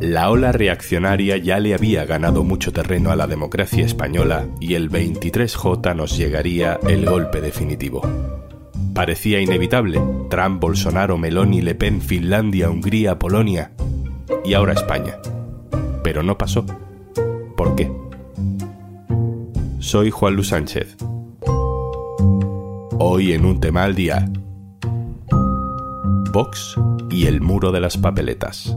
La ola reaccionaria ya le había ganado mucho terreno a la democracia española y el 23J nos llegaría el golpe definitivo. Parecía inevitable. Trump, Bolsonaro, Meloni, Le Pen, Finlandia, Hungría, Polonia y ahora España. Pero no pasó. ¿Por qué? Soy Juan Luis Sánchez. Hoy en un tema al día. Vox y el muro de las papeletas.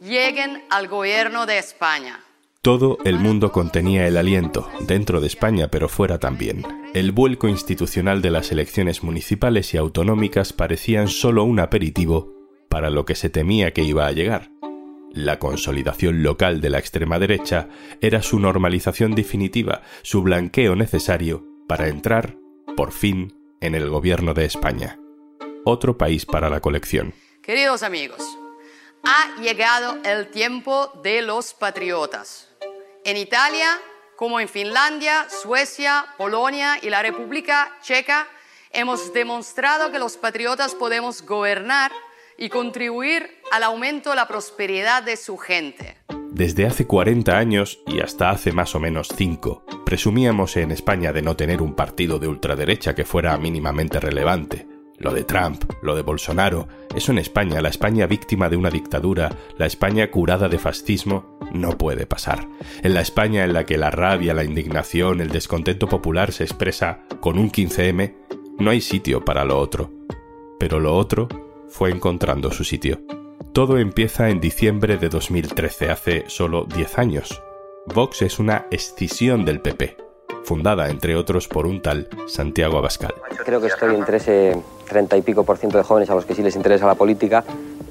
lleguen al gobierno de España. Todo el mundo contenía el aliento, dentro de España pero fuera también. El vuelco institucional de las elecciones municipales y autonómicas parecían solo un aperitivo para lo que se temía que iba a llegar. La consolidación local de la extrema derecha era su normalización definitiva, su blanqueo necesario para entrar, por fin, en el gobierno de España. Otro país para la colección. Queridos amigos, ha llegado el tiempo de los patriotas en Italia, como en Finlandia, Suecia, Polonia y la República Checa, hemos demostrado que los patriotas podemos gobernar y contribuir al aumento de la prosperidad de su gente. Desde hace 40 años y hasta hace más o menos 5, presumíamos en España de no tener un partido de ultraderecha que fuera mínimamente relevante lo de Trump, lo de Bolsonaro, eso en España, la España víctima de una dictadura, la España curada de fascismo, no puede pasar. En la España en la que la rabia, la indignación, el descontento popular se expresa con un 15M, no hay sitio para lo otro. Pero lo otro fue encontrando su sitio. Todo empieza en diciembre de 2013, hace solo 10 años. Vox es una escisión del PP, fundada entre otros por un tal Santiago Abascal. Creo que estoy entre ese 30 y pico por ciento de jóvenes a los que sí les interesa la política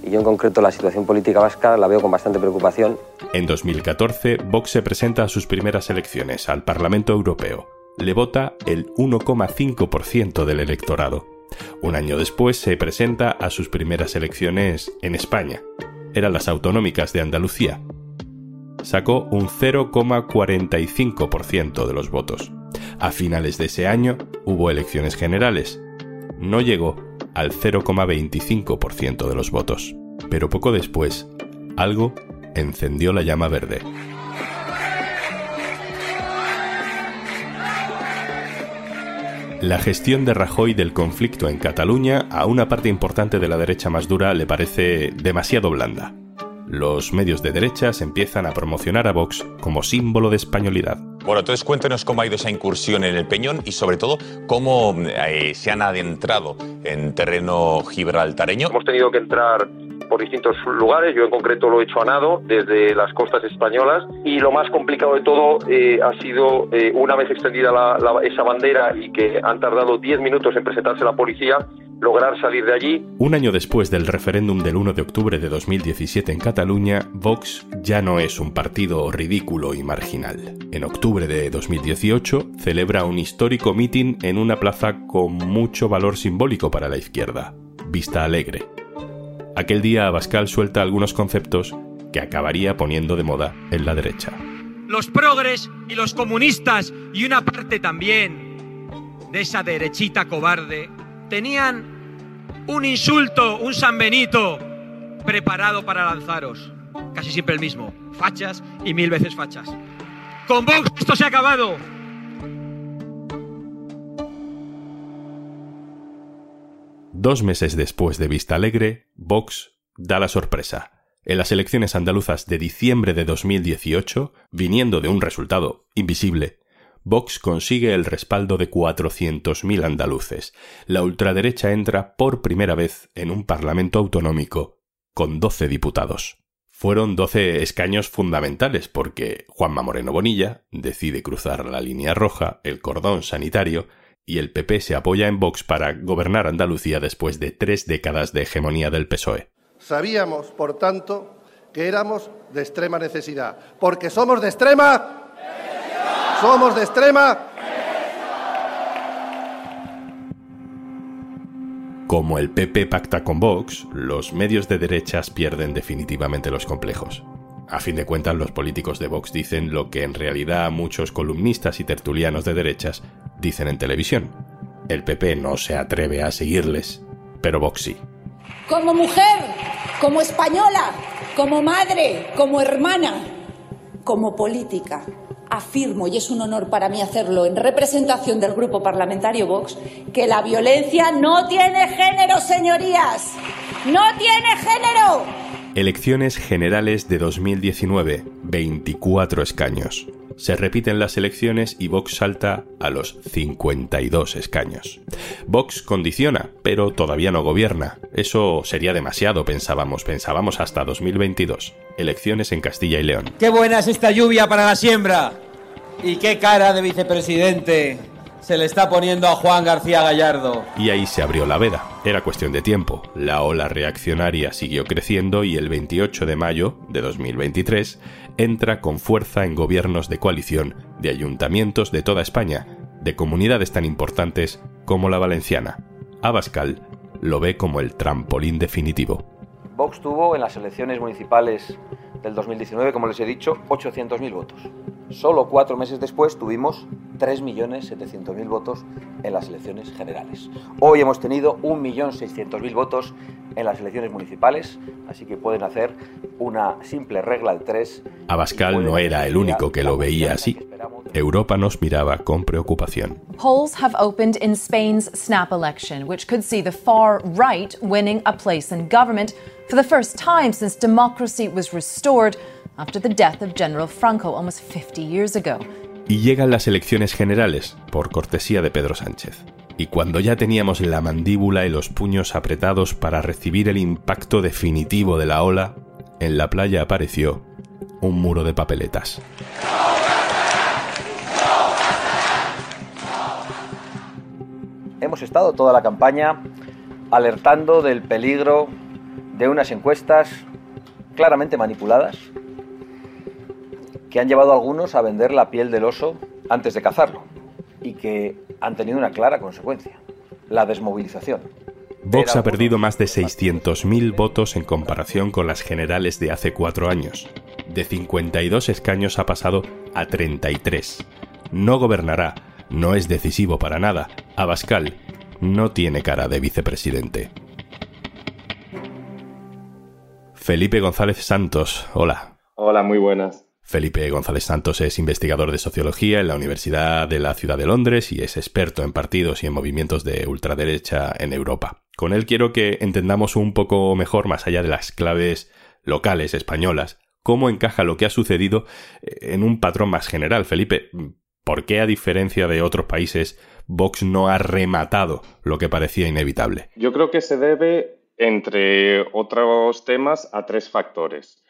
y yo en concreto la situación política vasca la veo con bastante preocupación. En 2014, Vox se presenta a sus primeras elecciones al Parlamento Europeo. Le vota el 1,5% del electorado. Un año después se presenta a sus primeras elecciones en España. Eran las autonómicas de Andalucía. Sacó un 0,45% de los votos. A finales de ese año hubo elecciones generales no llegó al 0,25% de los votos. Pero poco después, algo encendió la llama verde. La gestión de Rajoy del conflicto en Cataluña a una parte importante de la derecha más dura le parece demasiado blanda. Los medios de derechas empiezan a promocionar a Vox como símbolo de españolidad. Bueno, entonces cuéntenos cómo ha ido esa incursión en el Peñón y sobre todo cómo eh, se han adentrado en terreno gibraltareño. Hemos tenido que entrar por distintos lugares, yo en concreto lo he hecho a nado desde las costas españolas y lo más complicado de todo eh, ha sido eh, una vez extendida esa bandera y que han tardado 10 minutos en presentarse la policía, lograr salir de allí. Un año después del referéndum del 1 de octubre de 2017 en Cataluña, Vox ya no es un partido ridículo y marginal. En octubre de 2018 celebra un histórico mitin en una plaza con mucho valor simbólico para la izquierda, Vista Alegre. Aquel día Abascal suelta algunos conceptos que acabaría poniendo de moda en la derecha. Los progres y los comunistas y una parte también de esa derechita cobarde tenían un insulto, un San Benito preparado para lanzaros. Casi siempre el mismo. Fachas y mil veces fachas. Con Vox esto se ha acabado. Dos meses después de Vista Alegre, Vox da la sorpresa. En las elecciones andaluzas de diciembre de 2018, viniendo de un resultado invisible, Vox consigue el respaldo de 400.000 andaluces. La ultraderecha entra por primera vez en un parlamento autonómico con 12 diputados. Fueron 12 escaños fundamentales porque Juanma Moreno Bonilla decide cruzar la línea roja, el cordón sanitario, y el PP se apoya en Vox para gobernar Andalucía después de tres décadas de hegemonía del PSOE. Sabíamos, por tanto, que éramos de extrema necesidad, porque somos de extrema... Somos de extrema... Como el PP pacta con Vox, los medios de derechas pierden definitivamente los complejos. A fin de cuentas, los políticos de Vox dicen lo que en realidad muchos columnistas y tertulianos de derechas dicen en televisión. El PP no se atreve a seguirles, pero Vox sí. Como mujer, como española, como madre, como hermana, como política, afirmo, y es un honor para mí hacerlo en representación del Grupo Parlamentario Vox, que la violencia no tiene género, señorías. No tiene género. Elecciones generales de 2019, 24 escaños. Se repiten las elecciones y Vox salta a los 52 escaños. Vox condiciona, pero todavía no gobierna. Eso sería demasiado, pensábamos, pensábamos hasta 2022. Elecciones en Castilla y León. ¡Qué buena es esta lluvia para la siembra! ¿Y qué cara de vicepresidente se le está poniendo a Juan García Gallardo? Y ahí se abrió la veda. Era cuestión de tiempo. La ola reaccionaria siguió creciendo y el 28 de mayo de 2023 entra con fuerza en gobiernos de coalición de ayuntamientos de toda España, de comunidades tan importantes como la valenciana. Abascal lo ve como el trampolín definitivo. Vox tuvo en las elecciones municipales del 2019, como les he dicho, 800.000 votos. Solo cuatro meses después tuvimos 3.700.000 votos en las elecciones generales. Hoy hemos tenido 1.600.000 votos en las elecciones municipales, así que pueden hacer una simple regla de tres. Abascal no era el único que lo veía así. Europa nos miraba con preocupación. Polls have opened in Spain's snap election, which could see the far right winning a place in government for the first time since democracy was restored after the death of General Franco almost 50 years ago. Y llegan las elecciones generales, por cortesía de Pedro Sánchez. Y cuando ya teníamos la mandíbula y los puños apretados para recibir el impacto definitivo de la ola, en la playa apareció un muro de papeletas. Hemos estado toda la campaña alertando del peligro de unas encuestas claramente manipuladas que han llevado a algunos a vender la piel del oso antes de cazarlo y que han tenido una clara consecuencia, la desmovilización. Vox ha perdido más de 600.000 votos en comparación con las generales de hace cuatro años. De 52 escaños ha pasado a 33. No gobernará, no es decisivo para nada. Abascal no tiene cara de vicepresidente. Felipe González Santos, hola. Hola, muy buenas. Felipe González Santos es investigador de sociología en la Universidad de la Ciudad de Londres y es experto en partidos y en movimientos de ultraderecha en Europa. Con él quiero que entendamos un poco mejor, más allá de las claves locales españolas, cómo encaja lo que ha sucedido en un patrón más general. Felipe, ¿por qué a diferencia de otros países Vox no ha rematado lo que parecía inevitable? Yo creo que se debe, entre otros temas, a tres factores.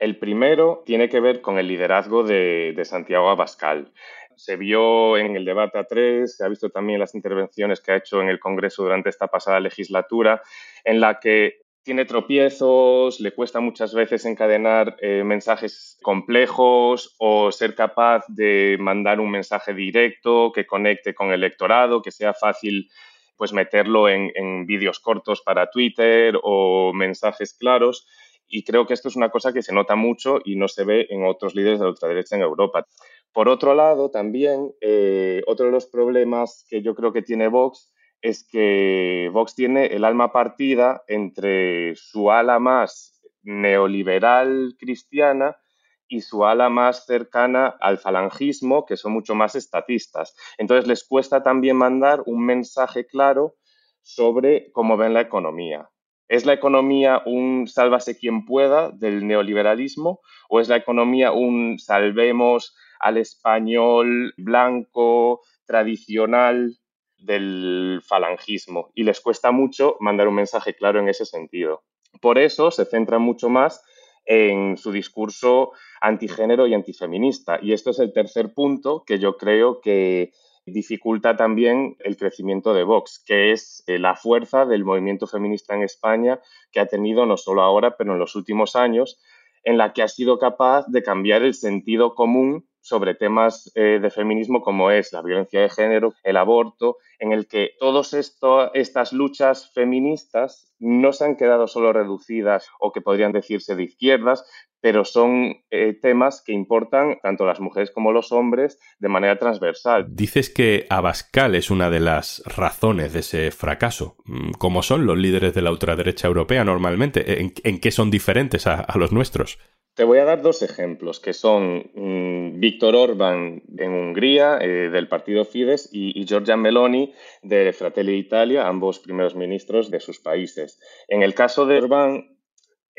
El primero tiene que ver con el liderazgo de, Santiago Abascal. Se vio en el debate a tres, se ha visto también las intervenciones que ha hecho en el Congreso durante esta pasada legislatura, en la que tiene tropiezos, le cuesta muchas veces encadenar eh, mensajes complejos o ser capaz de mandar un mensaje directo que conecte con el electorado, que sea fácil pues meterlo en, en vídeos cortos para Twitter o mensajes claros y creo que esto es una cosa que se nota mucho y no se ve en otros líderes de la ultraderecha en Europa. Por otro lado, también, eh, otro de los problemas que yo creo que tiene Vox es que Vox tiene el alma partida entre su ala más neoliberal cristiana y su ala más cercana al falangismo, que son mucho más estatistas. Entonces les cuesta también mandar un mensaje claro sobre cómo ven la economía. ¿Es la economía un sálvase quien pueda del neoliberalismo o es la economía un salvemos al español blanco tradicional del falangismo? Y les cuesta mucho mandar un mensaje claro en ese sentido. Por eso se centra mucho más en su discurso antigénero y antifeminista. Y esto es el tercer punto que yo creo que dificulta también el crecimiento de Vox, que es eh, la fuerza del movimiento feminista en España que ha tenido no solo ahora, pero en los últimos años, en la que ha sido capaz de cambiar el sentido común sobre temas eh, de feminismo como es la violencia de género, el aborto, en el que todas estas luchas feministas no se han quedado solo reducidas o que podrían decirse de izquierdas, pero son eh, temas que importan tanto las mujeres como los hombres de manera transversal. Dices que Abascal es una de las razones de ese fracaso. Mm, ¿Cómo son los líderes de la ultraderecha europea normalmente? ¿En, qué son diferentes a, los nuestros? Te voy a dar dos ejemplos, que son mm, Víctor Orban en Hungría, eh, del partido Fidesz, y, y, Giorgia Meloni de Fratelli Italia, ambos primeros ministros de sus países. En el caso de Orban,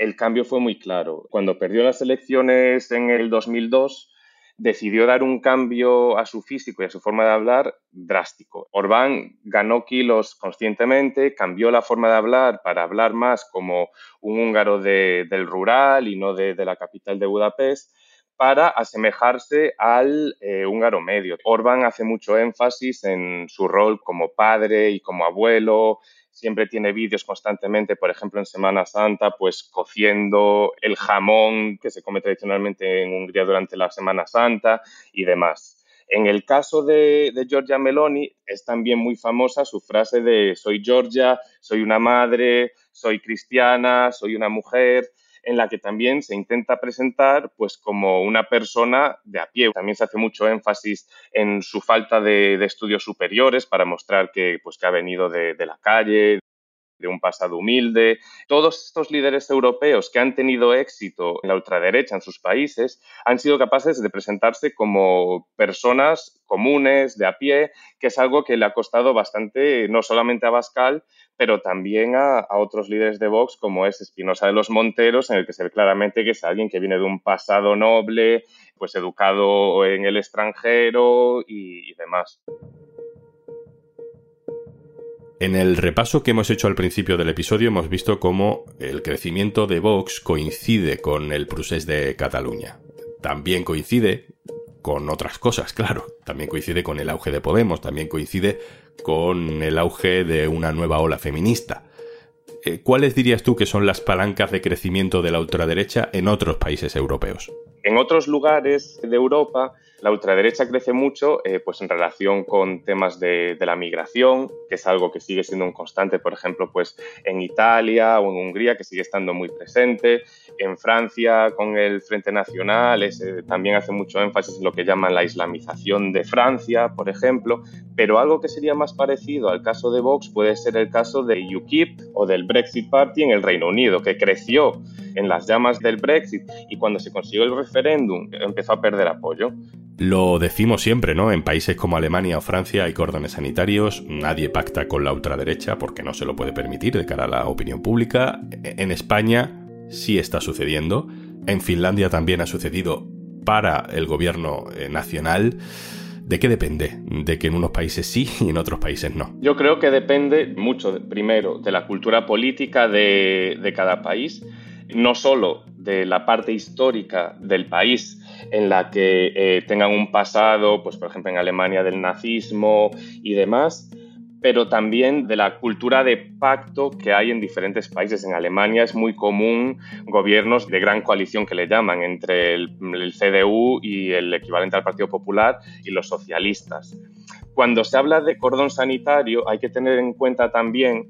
el cambio fue muy claro. Cuando perdió las elecciones en el 2002, decidió dar un cambio a su físico y a su forma de hablar drástico. Orbán ganó kilos conscientemente, cambió la forma de hablar para hablar más como un húngaro del rural y no de, la capital de Budapest para asemejarse al eh, húngaro medio. Orbán hace mucho énfasis en su rol como padre y como abuelo, siempre tiene vídeos constantemente, por ejemplo, en Semana Santa, pues cociendo el jamón que se come tradicionalmente en Hungría durante la Semana Santa y demás. En el caso de, de, Giorgia Meloni es también muy famosa su frase de soy Georgia, soy una madre, soy cristiana, soy una mujer en la que también se intenta presentar pues como una persona de a pie. También se hace mucho énfasis en su falta de, estudios superiores para mostrar que, pues, que ha venido de, de la calle, de un pasado humilde. Todos estos líderes europeos que han tenido éxito en la ultraderecha en sus países han sido capaces de presentarse como personas comunes, de a pie, que es algo que le ha costado bastante, no solamente a Bascal, pero también a, otros líderes de Vox, como es Espinosa de los Monteros, en el que se ve claramente que es alguien que viene de un pasado noble, pues educado en el extranjero y demás. En el repaso que hemos hecho al principio del episodio hemos visto cómo el crecimiento de Vox coincide con el procés de Cataluña. También coincide con otras cosas, claro. También coincide con el auge de Podemos, también coincide con el auge de una nueva ola feminista. Eh, ¿Cuáles dirías tú que son las palancas de crecimiento de la ultraderecha en otros países europeos? En otros lugares de Europa la ultraderecha crece mucho eh, pues en relación con temas de, la migración, que es algo que sigue siendo un constante, por ejemplo, pues en Italia o en Hungría, que sigue estando muy presente. En Francia, con el Frente Nacional, también hace mucho énfasis en lo que llaman la islamización de Francia, por ejemplo. Pero algo que sería más parecido al caso de Vox puede ser el caso de UKIP o del Brexit Party en el Reino Unido, que creció en las llamas del Brexit y cuando se consiguió el referéndum empezó a perder apoyo. Lo decimos siempre, ¿no? En países como Alemania o Francia hay cordones sanitarios, nadie pacta con la ultraderecha porque no se lo puede permitir de cara a la opinión pública. En España sí está sucediendo, en Finlandia también ha sucedido para el gobierno eh, nacional. ¿De qué depende? De que en unos países sí y en otros países no. Yo creo que depende mucho, primero, de la cultura política de, de cada país, no solo de la parte histórica del país, en la que eh, tengan un pasado, pues por ejemplo en Alemania del nazismo y demás, pero también de la cultura de pacto que hay en diferentes países. En Alemania es muy común gobiernos de gran coalición que le llaman entre el, el CDU y el equivalente al Partido Popular y los socialistas. Cuando se habla de cordón sanitario hay que tener en cuenta también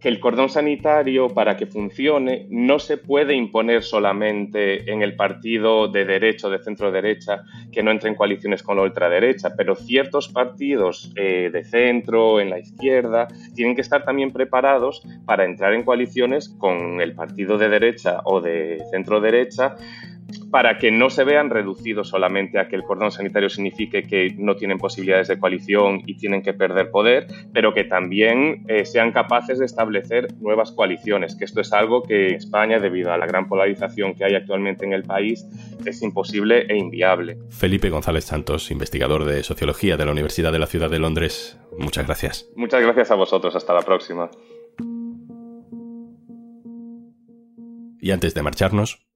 que el cordón sanitario, para que funcione, no se puede imponer solamente en el partido de derecha de centro derecha que no entre en coaliciones con la ultraderecha, pero ciertos partidos eh, de centro, en la izquierda, tienen que estar también preparados para entrar en coaliciones con el partido de derecha o de centro derecha para que no se vean reducidos solamente a que el cordón sanitario signifique que no tienen posibilidades de coalición y tienen que perder poder, pero que también eh, sean capaces de establecer nuevas coaliciones, que esto es algo que en España, debido a la gran polarización que hay actualmente en el país, es imposible e inviable. Felipe González Santos, investigador de Sociología de la Universidad de la Ciudad de Londres, muchas gracias. Muchas gracias a vosotros, hasta la próxima. Y antes de marcharnos,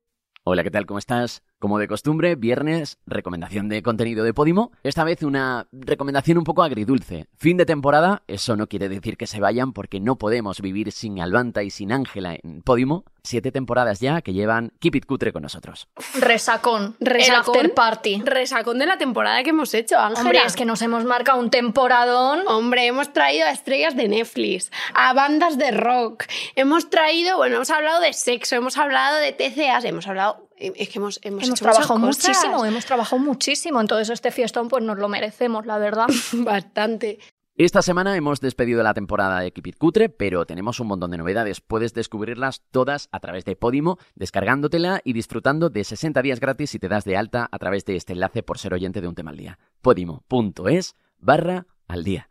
Hola, ¿qué tal? ¿Cómo estás? Como de costumbre, viernes, recomendación de contenido de Podimo. Esta vez una recomendación un poco agridulce. Fin de temporada, eso no quiere decir que se vayan porque no podemos vivir sin Albanta y sin Ángela en Podimo. Siete temporadas ya que llevan Keep It Cutre con nosotros. Resacón. Resacón. El after party. Resacón de la temporada que hemos hecho, Ángela. Hombre, es que nos hemos marcado un temporadón. Hombre, hemos traído a estrellas de Netflix, a bandas de rock. Hemos traído, bueno, hemos hablado de sexo, hemos hablado de TCAs, hemos hablado es que hemos, hemos, hemos hecho trabajado muchísimo, hemos trabajado muchísimo. Entonces este fiestón pues nos lo merecemos, la verdad. Bastante. Esta semana hemos despedido la temporada de Keep It Cutre, pero tenemos un montón de novedades. Puedes descubrirlas todas a través de Podimo, descargándotela y disfrutando de 60 días gratis si te das de alta a través de este enlace por ser oyente de un tema al día. Podimo.es barra al día.